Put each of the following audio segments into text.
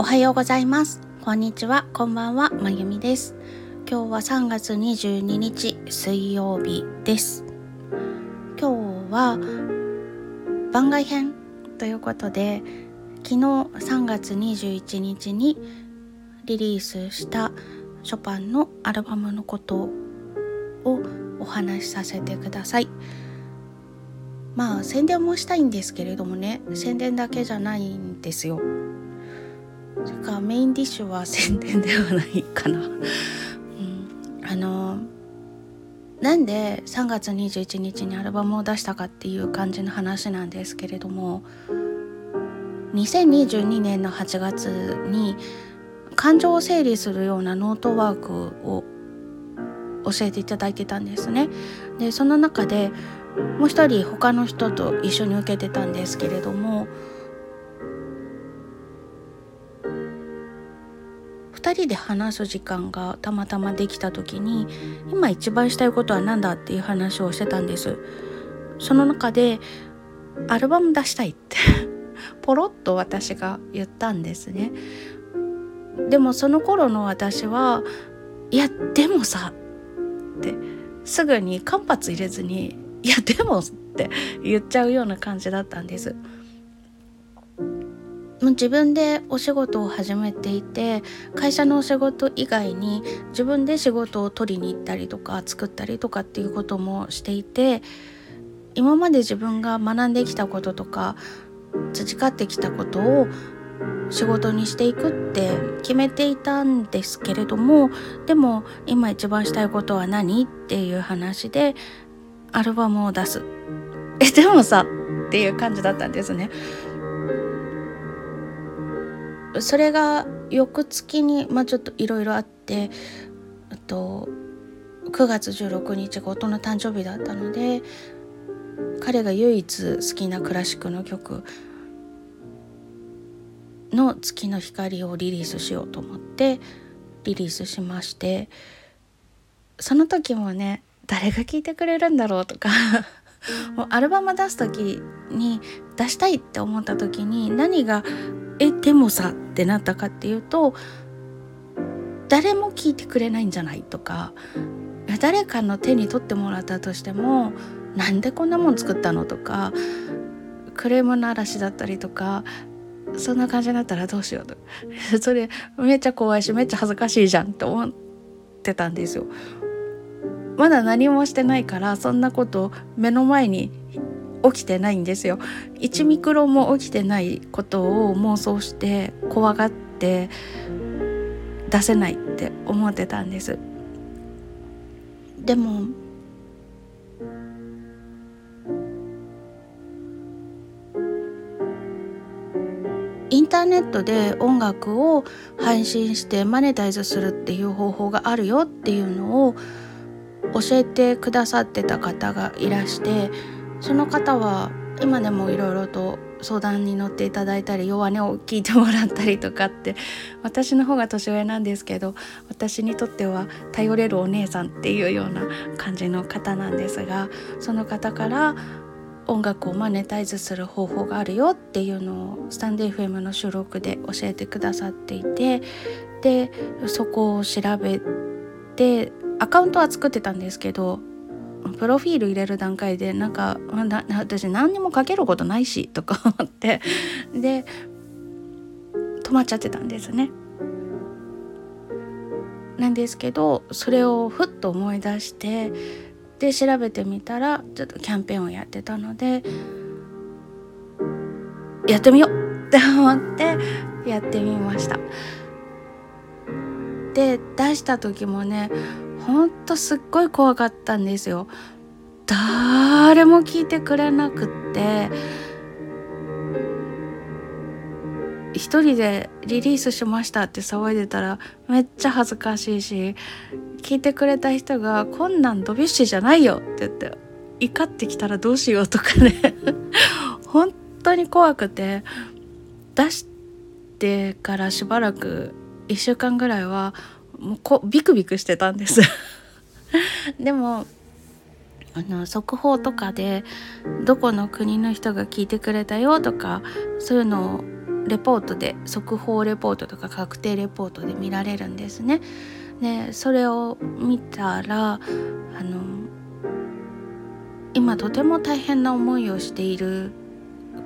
おはようございます。こんにちは。こんばんは。まゆみです。今日は3月22日水曜日です。今日は番外編ということで昨日3月21日にリリースしたショパンのアルバムのことをお話しさせてください。まあ宣伝もしたいんですけれどもね宣伝だけじゃないんですよ。それからメインディッシュは宣伝ではないかな。うん、あのなんで3月21日にアルバムを出したかっていう感じの話なんですけれども2022年の8月に感情を整理するようなノートワークを教えていただいてたんですね。でその中でもう一人他の人と一緒に受けてたんですけれども2人で話す時間がたまたまできた時に今一番したいことは何だっていう話をしてたんです。その中でアルバム出したいって ポロッと私が言ったんですね。でもその頃の私はいやでもさってすぐに間髪入れずにいやでもって言っちゃうような感じだったんです。自分でお仕事を始めていて会社のお仕事以外に自分で仕事を取りに行ったりとか作ったりとかっていうこともしていて今まで自分が学んできたこととか培ってきたことを仕事にしていくって決めていたんですけれどもでも今一番したいことは何っていう話でアルバムを出す。えでもさっていう感じだったんですね。それが翌月に、まあ、ちょっといろいろあってと9月16日が夫の誕生日だったので彼が唯一好きなクラシックの曲の「月の光」をリリースしようと思ってリリースしましてその時もね誰が聴いてくれるんだろうとか もうアルバム出す時に出したいって思った時に何がえでもさってなったかっていうと誰も聞いてくれないんじゃないとか誰かの手に取ってもらったとしてもなんでこんなもん作ったのとかクレームの嵐だったりとかそんな感じになったらどうしようと それめっちゃ怖いしめっちゃ恥ずかしいじゃんって思ってたんですよ。まだ何もしてないからそんなこと目の前に起きてないんですよ。1ミクロも起きてないことを妄想して怖がって出せないって思ってたんです。でもインターネットで音楽を配信してマネタイズするっていう方法があるよっていうのを教えてくださってた方がいらしてその方は今でもいろいろと相談に乗っていただいたり弱音を聞いてもらったりとかって 私の方が年上なんですけど私にとっては頼れるお姉さんっていうような感じの方なんですがその方から音楽をマネタイズする方法があるよっていうのをスタンデー FM の収録で教えてくださっていてでそこを調べてアカウントは作ってたんですけどプロフィール入れる段階でなんか私何にも書けることないしとか 思ってで止まっちゃってたんですね。なんですけどそれをふっと思い出してで調べてみたらちょっとキャンペーンをやってたのでやってみようって 思ってやってみました。で出した時もねほんとすっごい怖かったんですよ。誰も聞いてくれなくって一人でリリースしましたって騒いでたらめっちゃ恥ずかしいし聞いてくれた人が「こんなんドビュッシーじゃないよ」って言って怒ってきたらどうしようとかね 本当に怖くて出してからしばらく1週間ぐらいはもうこビクビクしてたんです でもあの速報とかでどこの国の人が聞いてくれたよとかそういうのをレポートで速報レポートとか確定レポートで見られるんですね。でそれを見たらあの今とても大変な思いをしている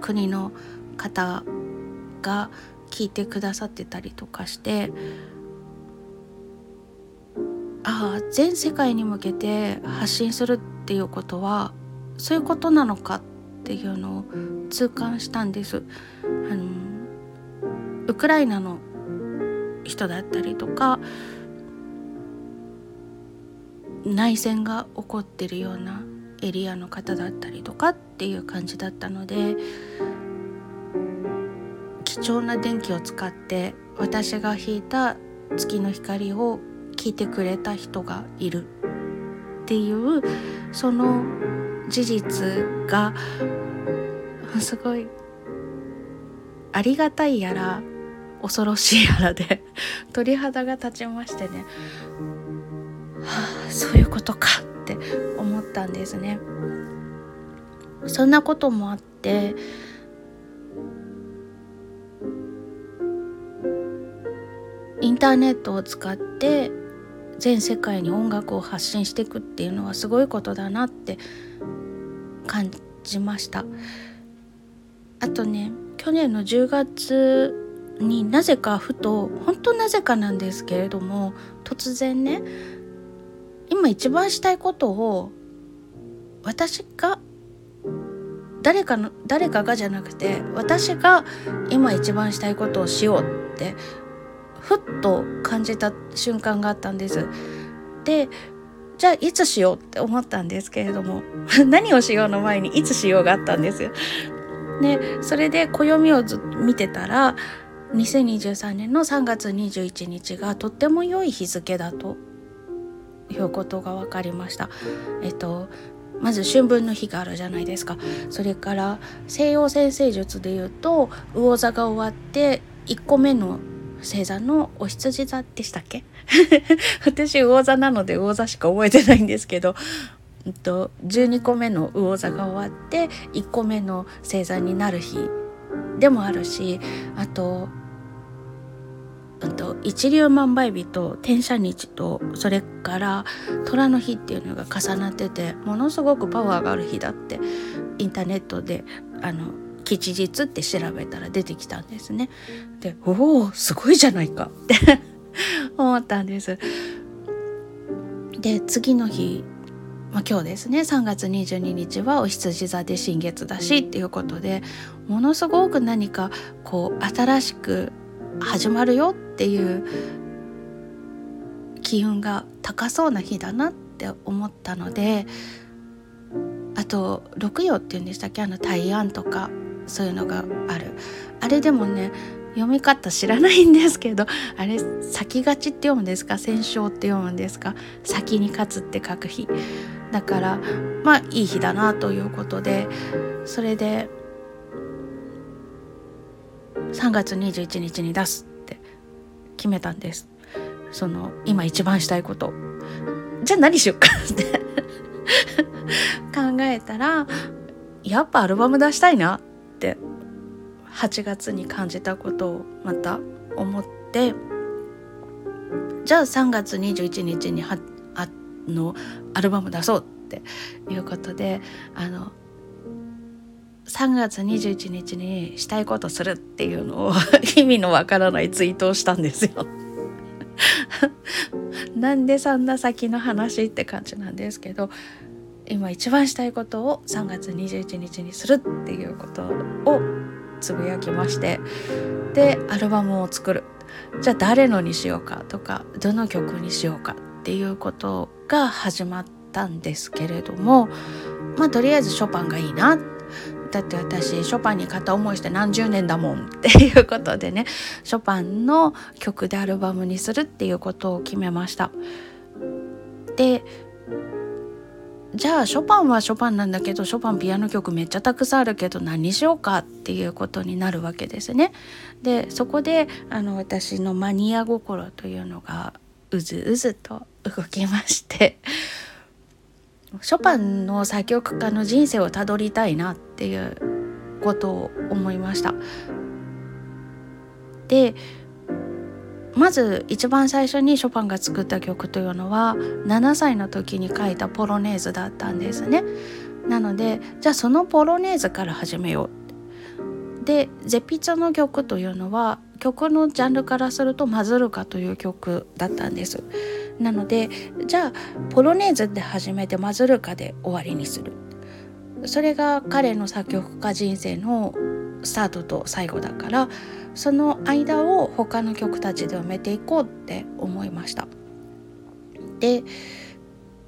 国の方が聞いてくださってたりとかしてああ全世界に向けて発信するっていうことはそういうことなのかっていうのを痛感したんです。あのウクライナの人だったりとか内戦が起こってるようなエリアの方だったりとかっていう感じだったので貴重な電気を使って私が引いた月の光を聞いてくれた人がいるっていうその事実がすごいありがたいやら恐ろしいやらで 鳥肌が立ちましてね、はあ、そういうことかって思ったんですね。そんなこともあってインターネットを使って全世界に音楽を発信していくっていうのはすごいことだなって感じました。あとね去年の10月になぜかふと本当なぜかなんですけれども突然ね今一番したいことを私が誰かの誰かがじゃなくて私が今一番したいことをしようってふっと感じた瞬間があったんです。でじゃあいつしようって思ったんですけれども 何をしようの前にいつしようがあったんですよ。でそれで暦をず見てたら2023年の3月21日がとっても良い日付だということが分かりました。えっとまず春分の日があるじゃないですかそれから西洋占星術でいうと魚座が終わって1個目の星座のお羊座でしたっけ？私魚座なので魚座しか覚えてないんですけど、えっと、12個目の魚座が終わって1個目の星座になる日でもあるしあとと一粒万倍日と天赦日とそれから虎の日っていうのが重なっててものすごくパワーがある日だってインターネットであの吉日って調べたら出てきたんですね。でおおすごいじゃないかって 思ったんです。で次の日、まあ、今日ですね3月22日はお羊座で新月だしっていうことでものすごく何かこう新しく始まるよっていう機運が高そうな日だなって思ったのであと六葉っていうんでしたっけ？あの大安とかそういうのがある。あれでもね読み方知らないんですけどあれ先勝ちって読むんですか？戦勝って読むんですか？先に勝つって書く日。だからまあいい日だなということでそれで3月21日に出すって決めたんです。その今一番したいこと。じゃあ何しようかって。考えたらやっぱアルバム出したいな。って8月に感じたことをまた思ってじゃあ3月21日にはあのアルバム出そうっていうことであの3月21日にしたいことするっていうのを 意味のわからないツイートをしたんですよ。なんでそんな先の話って感じなんですけど今一番したいことを3月21日にするっていうことをつぶやきましてでアルバムを作るじゃあ誰のにしようかとかどの曲にしようかっていうことが始まったんですけれどもまあとりあえずショパンがいいなだって私ショパンに片思いして何十年だもんっていうことでねショパンの曲でアルバムにするっていうことを決めました。でじゃあショパンはショパンなんだけどショパンピアノ曲めっちゃたくさんあるけど何しようかっていうことになるわけですね。でそこであの私のマニア心というのがうずうずと動きましてショパンの作曲家の人生をたどりたいなっていうことを思いました。でまず一番最初にショパンが作った曲というのは7歳の時に書いたポロネーズだったんですね。なのでじゃあそのポロネーズから始めよう。でゼピツァの曲というのは曲のジャンルからするとマズルカという曲だったんです。なのでじゃあポロネーズで始めてマズルカで終わりにする。それが彼の作曲家人生のスタートと最後だからその間を他の曲たちで埋めていこうって思いました。で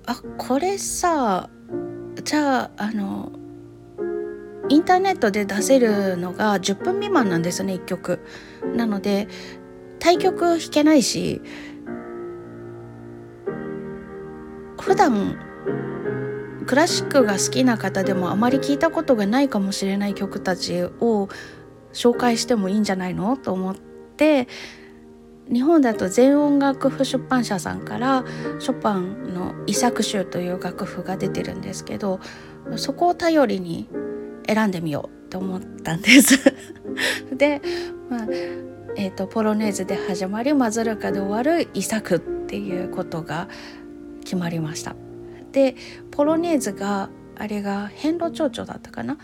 あこれさじゃああのインターネットで出せるのが10分未満なんですね1曲。なので対曲弾けないし普段クラシックが好きな方でもあまり聞いたことがないかもしれない曲たちを紹介してもいいんじゃないの？と思って日本だと全音楽譜出版社さんからショパンの遺作集という楽譜が出てるんですけどそこを頼りに選んでみようと思ったんです。で、まあえーと、ポロネーズで始まりマズルカで終わる遺作っていうことが決まりました。でポロネーズがあれが変路蝶々だったかな？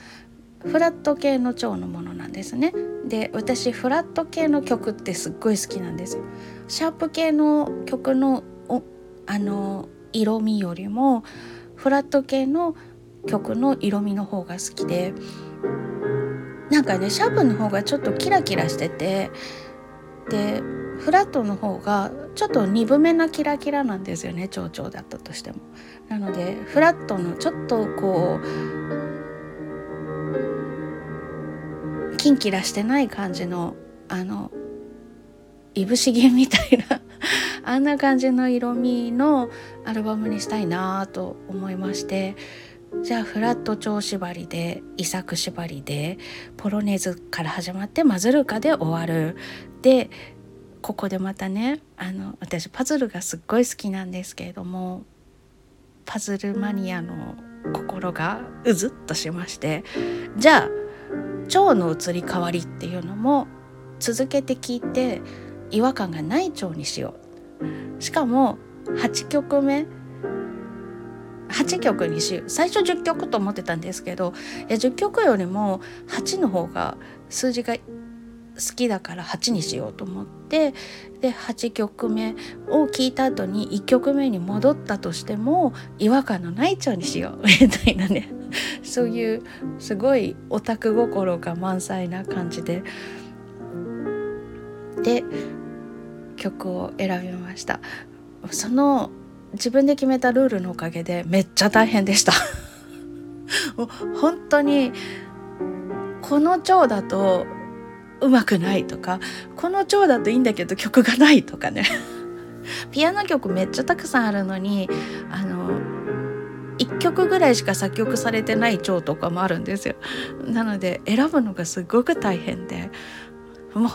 フラット系の蝶のものなんですね。で私フラット系の曲ってすっごい好きなんですよ。シャープ系の曲のあの色味よりもフラット系の曲の色味の方が好きで。なんかねシャープの方がちょっとキラキラしててでフラットの方がちょっと鈍めなキラキラなんですよね蝶々だったとしても。なのでフラットのちょっとこうキンキラしてない感じのあのいぶし銀みたいな あんな感じの色味のアルバムにしたいなと思いましてじゃあフラット調縛りで遺作縛りでポロネーズから始まってマズルカで終わる。でここでまたねあの私パズルがすっごい好きなんですけれどもパズルマニアの心がうずっとしましてじゃあ腸の移り変わりっていうのも続けて聞いて違和感がない腸にしよう。しかも8曲目8曲にしよう。最初10曲と思ってたんですけどいや10曲よりも8の方が数字が好きだから8にしようと思ってで8曲目を聴いた後に1曲目に戻ったとしても違和感のない腸にしよう みたいなね。そういうすごいオタク心が満載な感じで。で曲を選びました。その自分で決めたルールのおかげでめっちゃ大変でした。本当にこの蝶だとうまくないとかこの蝶だといいんだけど曲がないとかね。ピアノ曲めっちゃたくさんあるのにあの1曲ぐらいしか作曲されてない蝶とかもあるんですよ。なので選ぶのがすごく大変でもう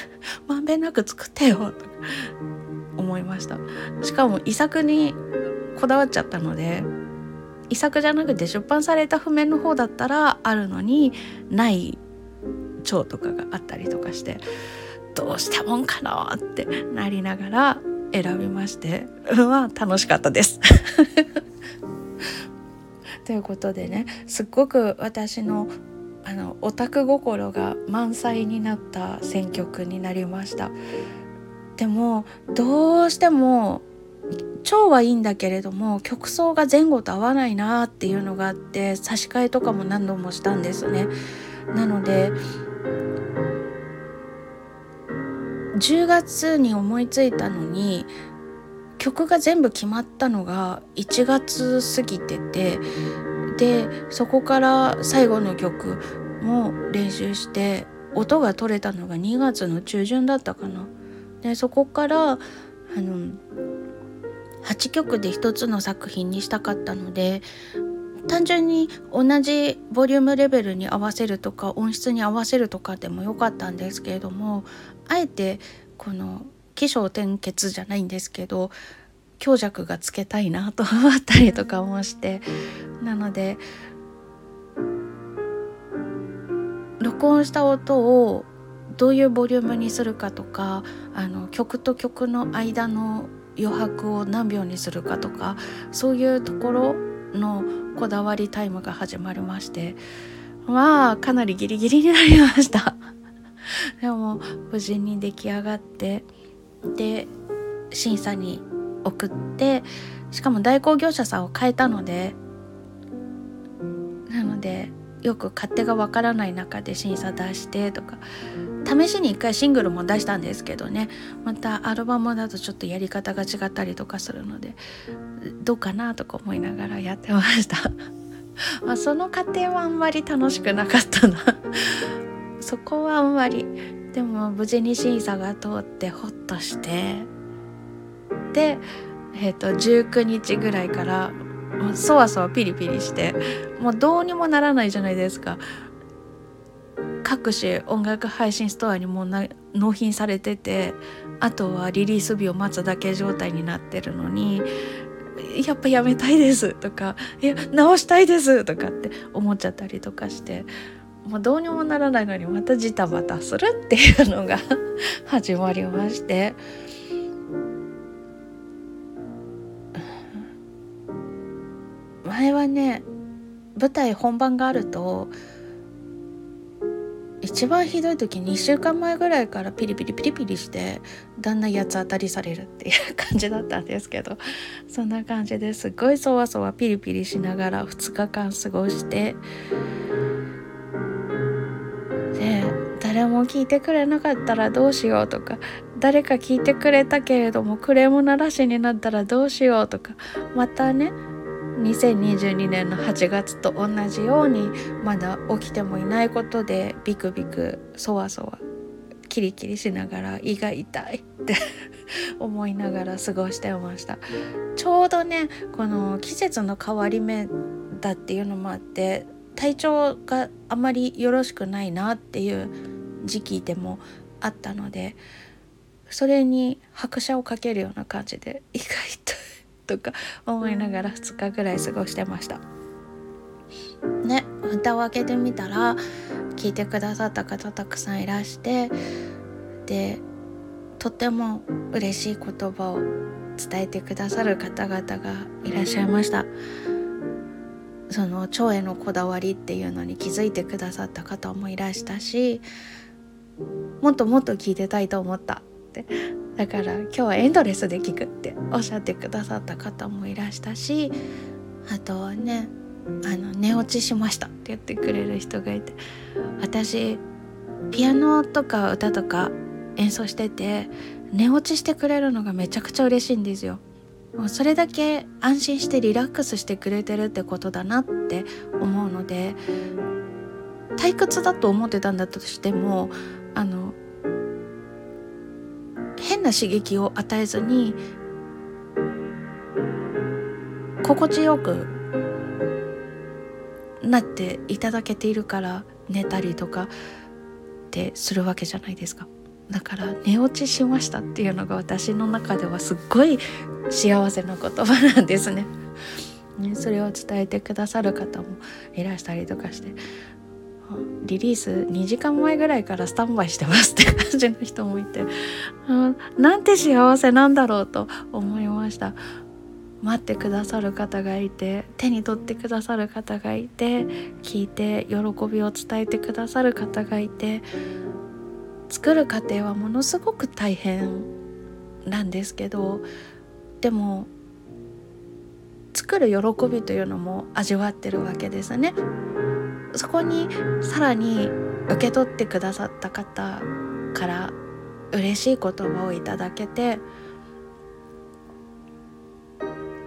まんべんなく作ってよと思いました。しかも遺作にこだわっちゃったので遺作じゃなくて出版された譜面の方だったらあるのにない蝶とかがあったりとかしてどうしたもんかなってなりながら選びまして まあ楽しかったです。ということでねすっごく私のあのオタク心が満載になった選曲になりました。でもどうしても超はいいんだけれども曲奏が前後と合わないなっていうのがあって差し替えとかも何度もしたんですね。なので10月に思いついたのに曲が全部決まったのが1月過ぎててでそこから最後の曲も練習して音が取れたのが2月の中旬だったかな。でそこからあの8曲で1つの作品にしたかったので単純に同じボリュームレベルに合わせるとか音質に合わせるとかでもよかったんですけれどもあえてこの起承転結じゃないんですけど強弱がつけたいなと思ったりとかもしてなので録音した音をどういうボリュームにするかとかあの曲と曲の間の余白を何秒にするかとかそういうところのこだわりタイムが始まりましてまあかなりギリギリになりました。でも無事に出来上がってで審査に送ってしかも代行業者さんを変えたのでなのでよく勝手がわからない中で審査出してとか試しに一回シングルも出したんですけどね。またアルバムだとちょっとやり方が違ったりとかするのでどうかなとか思いながらやってました。まその過程はあんまり楽しくなかったな。そこはあんまり。でも無事に審査が通ってホッとして。でえーと、19日ぐらいからそわそわピリピリして。もうどうにもならないじゃないですか。各種音楽配信ストアにも納品されててあとはリリース日を待つだけ状態になってるのにやっぱやめたいですとかいや直したいですとかって思っちゃったりとかしてもうどうにもならないのにまたジタバタするっていうのが 始まりまして。前はね舞台本番があると一番ひどい時2週間前ぐらいからピリピリピリピリしてだんだん八つ当たりされるっていう感じだったんですけどそんな感じですごいそわそわピリピリしながら2日間過ごしてで誰も聞いてくれなかったらどうしようとか誰か聞いてくれたけれどもクレームならしになったらどうしようとかまたね2022年の8月と同じようにまだ起きてもいないことでビクビクそわそわキリキリしながら胃が痛いって 思いながら過ごしてました。ちょうどねこの季節の変わり目だっていうのもあって体調があまりよろしくないなっていう時期でもあったのでそれに拍車をかけるような感じで胃が痛いとか思いながら2日ぐらい過ごしてました。ね蓋を開けてみたら聞いてくださった方たくさんいらしてでとっても嬉しい言葉を伝えてくださる方々がいらっしゃいましたその腸へのこだわりっていうのに気づいてくださった方もいらしたしもっともっと聞いてたいと思ったってだから今日はエンドレスで聞くっておっしゃってくださった方もいらしたしあとはねあの寝落ちしましたって言ってくれる人がいて私ピアノとか歌とか演奏してて寝落ちしてくれるのがめちゃくちゃ嬉しいんですよ。もうそれだけ安心してリラックスしてくれてるってことだなって思うので退屈だと思ってたんだとしてもあのな刺激を与えずに心地よくなっていただけているから寝たりとかってするわけじゃないですか。だから寝落ちしましたっていうのが私の中ではすっごい幸せな言葉なんですね。ねそれを伝えてくださる方もいらしたりとかしてリリース2時間前ぐらいからスタンバイしてますって感じの人もいて、うん、なんて幸せなんだろうと思いました待ってくださる方がいて手に取ってくださる方がいて聞いて喜びを伝えてくださる方がいて作る過程はものすごく大変なんですけどでも作る喜びというのも味わってるわけですね。そこにさらに受け取ってくださった方から嬉しい言葉をいただけて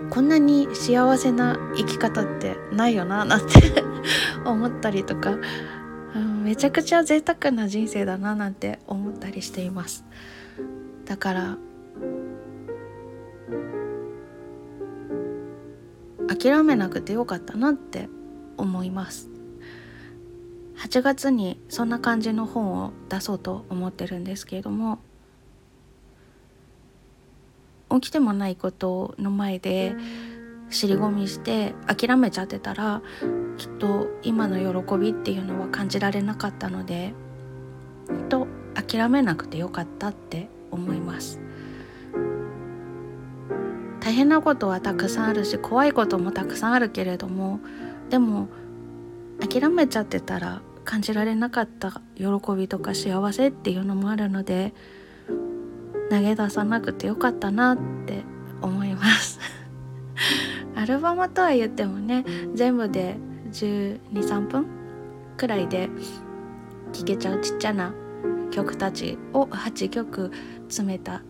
こんなに幸せな生き方ってないよななんて 思ったりとか、うん、めちゃくちゃ贅沢な人生だななんて思ったりしています。だから諦めなくてよかったなって思います。8月にそんな感じの本を出そうと思ってるんですけれども起きてもないことの前で尻込みして諦めちゃってたらきっと今の喜びっていうのは感じられなかったのでと諦めなくてよかったって思います。大変なことはたくさんあるし怖いこともたくさんあるけれどもでも諦めちゃってたら感じられなかった喜びとか幸せっていうのもあるので投げ出さなくてよかったなって思います。アルバムとは言ってもね全部で123分くらいで聴けちゃうちっちゃな曲たちを8曲詰めた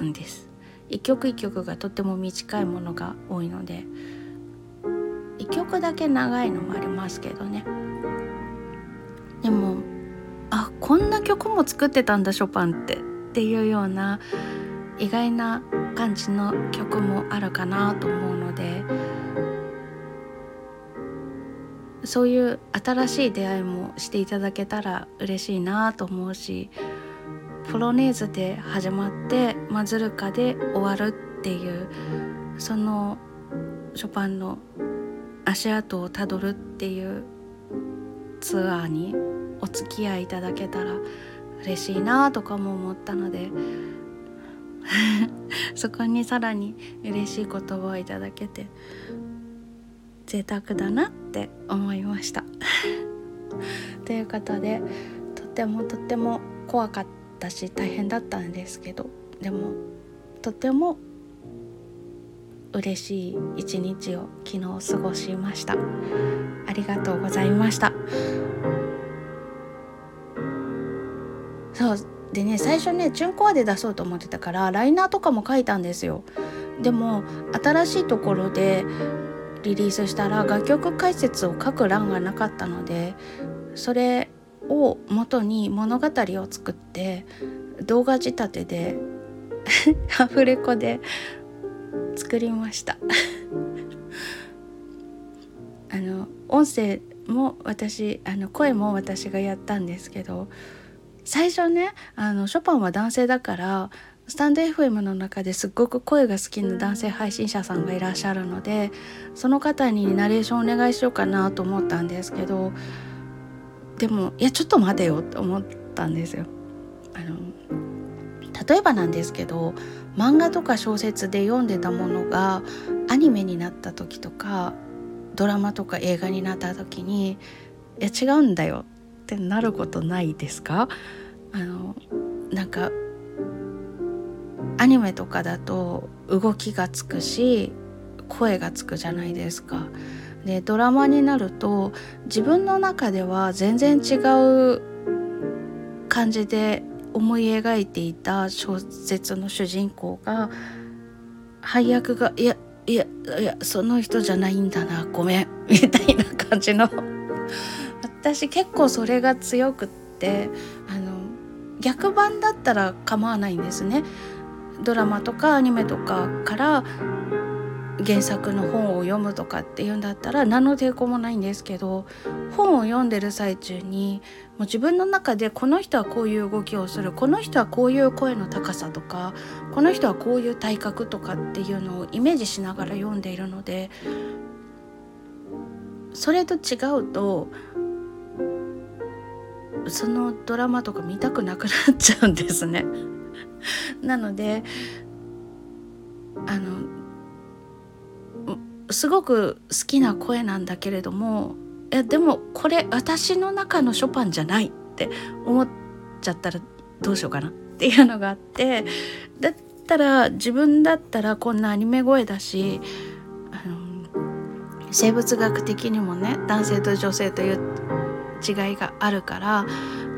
んです。一曲一曲がとっても短いものが多いので一曲だけ長いのもありますけどね。でもあこんな曲も作ってたんだショパンってっていうような意外な感じの曲もあるかなと思うのでそういう新しい出会いもしていただけたら嬉しいなと思うしポロネーズで始まってマズルカで終わるっていうそのショパンの足跡をたどるっていうツアーにお付き合いいただけたら嬉しいなとかも思ったので そこにさらに嬉しい言葉をいただけて贅沢だなって思いました。ということでとってもとっても怖かったし大変だったんですけどでもとても嬉しい一日を昨日過ごしました。ありがとうございました。そうでね最初ねチュンコアで出そうと思ってたからライナーとかも書いたんですよ。でも新しいところでリリースしたら楽曲解説を書く欄がなかったのでそれを元に物語を作って動画仕立てで アフレコで作りました あの音声も私あの声も私がやったんですけど最初ねあのショパンは男性だからスタンド FM の中ですっごく声が好きな男性配信者さんがいらっしゃるのでその方にナレーションお願いしようかなと思ったんですけどでもいやちょっと待てよって思ったんですよ。あの例えばなんですけど漫画とか小説で読んでたものがアニメになった時とかドラマとか映画になった時に「いや違うんだよ」ってなることないですか？あのなんかアニメとかだと動きがつくし声がつくじゃないですか。でドラマになると自分の中では全然違う感じで思い描いていた小説の主人公が配役が「いやいやいやその人じゃないんだなごめん」みたいな感じの私結構それが強くってあの逆版だったら構わないんですね。ドラマとかアニメとかから原作の本を読むとかっていうんだったら何の抵抗もないんですけど本を読んでる最中にもう自分の中でこの人はこういう動きをするこの人はこういう声の高さとかこの人はこういう体格とかっていうのをイメージしながら読んでいるのでそれと違うとそのドラマとか見たくなくなっちゃうんですね。なのであのすごく好きな声なんだけれどもいやでもこれ私の中のショパンじゃないって思っちゃったらどうしようかなっていうのがあってだったら自分だったらこんなアニメ声だしあの生物学的にもね男性と女性という違いがあるから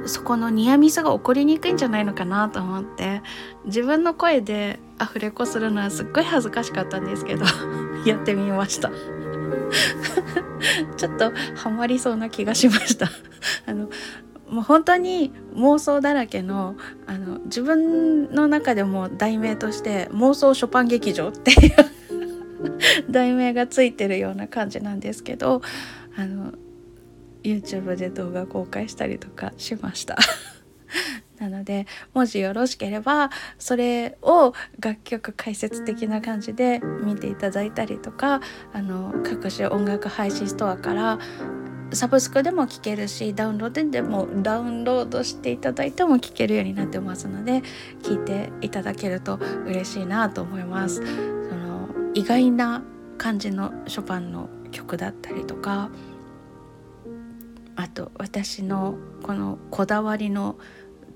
そこのニアミスが起こりにくいんじゃないのかなと思って自分の声でアフレコするのはすっごい恥ずかしかったんですけど やってみました。ちょっとハマりそうな気がしました。あのもう本当に妄想だらけのあの自分の中でも題名として妄想ショパン劇場っていう 題名がついてるような感じなんですけどあの YouTube で動画公開したりとかしました。なのでもしよろしければそれを楽曲解説的な感じで見ていただいたりとかあの各種音楽配信ストアからサブスクでも聴けるしダウンロードでもダウンロードしていただいても聴けるようになってますので聴いていただけると嬉しいなと思います。その意外な感じのショパンの曲だったりとかあと私のこのこだわりの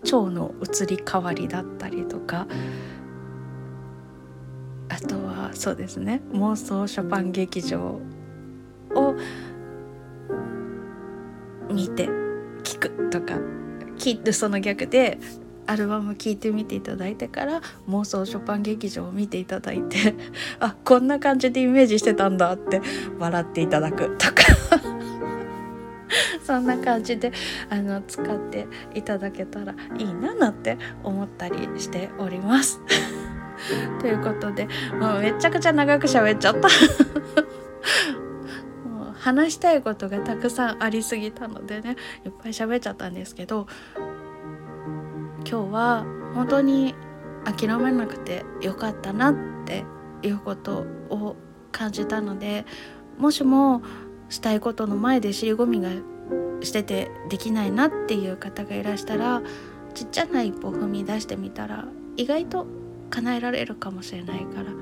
蝶の移り変わりだったりとかあとはそうですね妄想ショパン劇場を見て聞くとか聞いてその逆でアルバム聴いてみていただいてから妄想ショパン劇場を見ていただいてあこんな感じでイメージしてたんだって笑っていただくとか。そんな感じであの使っていただけたらいいななんて思ったりしております。ということでもうめちゃくちゃ長く喋っちゃった もう話したいことがたくさんありすぎたのでねいっぱい喋っちゃったんですけど今日は本当に諦めなくてよかったなっていうことを感じたのでもしもしたいことの前で尻込みがしててできないなっていう方がいらしたらちっちゃな一歩踏み出してみたら意外と叶えられるかもしれないから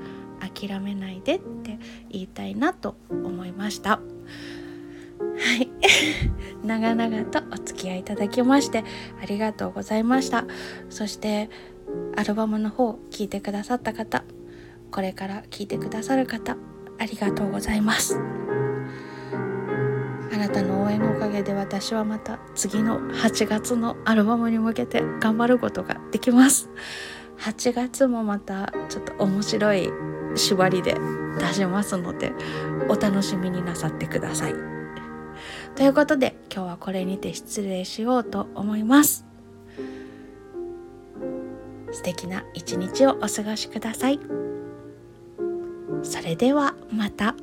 諦めないでって言いたいなと思いました。はい。長々とお付き合いいただきましてありがとうございました。そしてアルバムの方聞いてくださった方これから聞いてくださる方ありがとうございます。なたの応援のおかげで私はまた次の8月のアルバムに向けて頑張ることができます8月もまたちょっと面白い縛りで出しますのでお楽しみになさってください。ということで今日はこれにて失礼しようと思います。素敵な一日をお過ごしください。それではまた。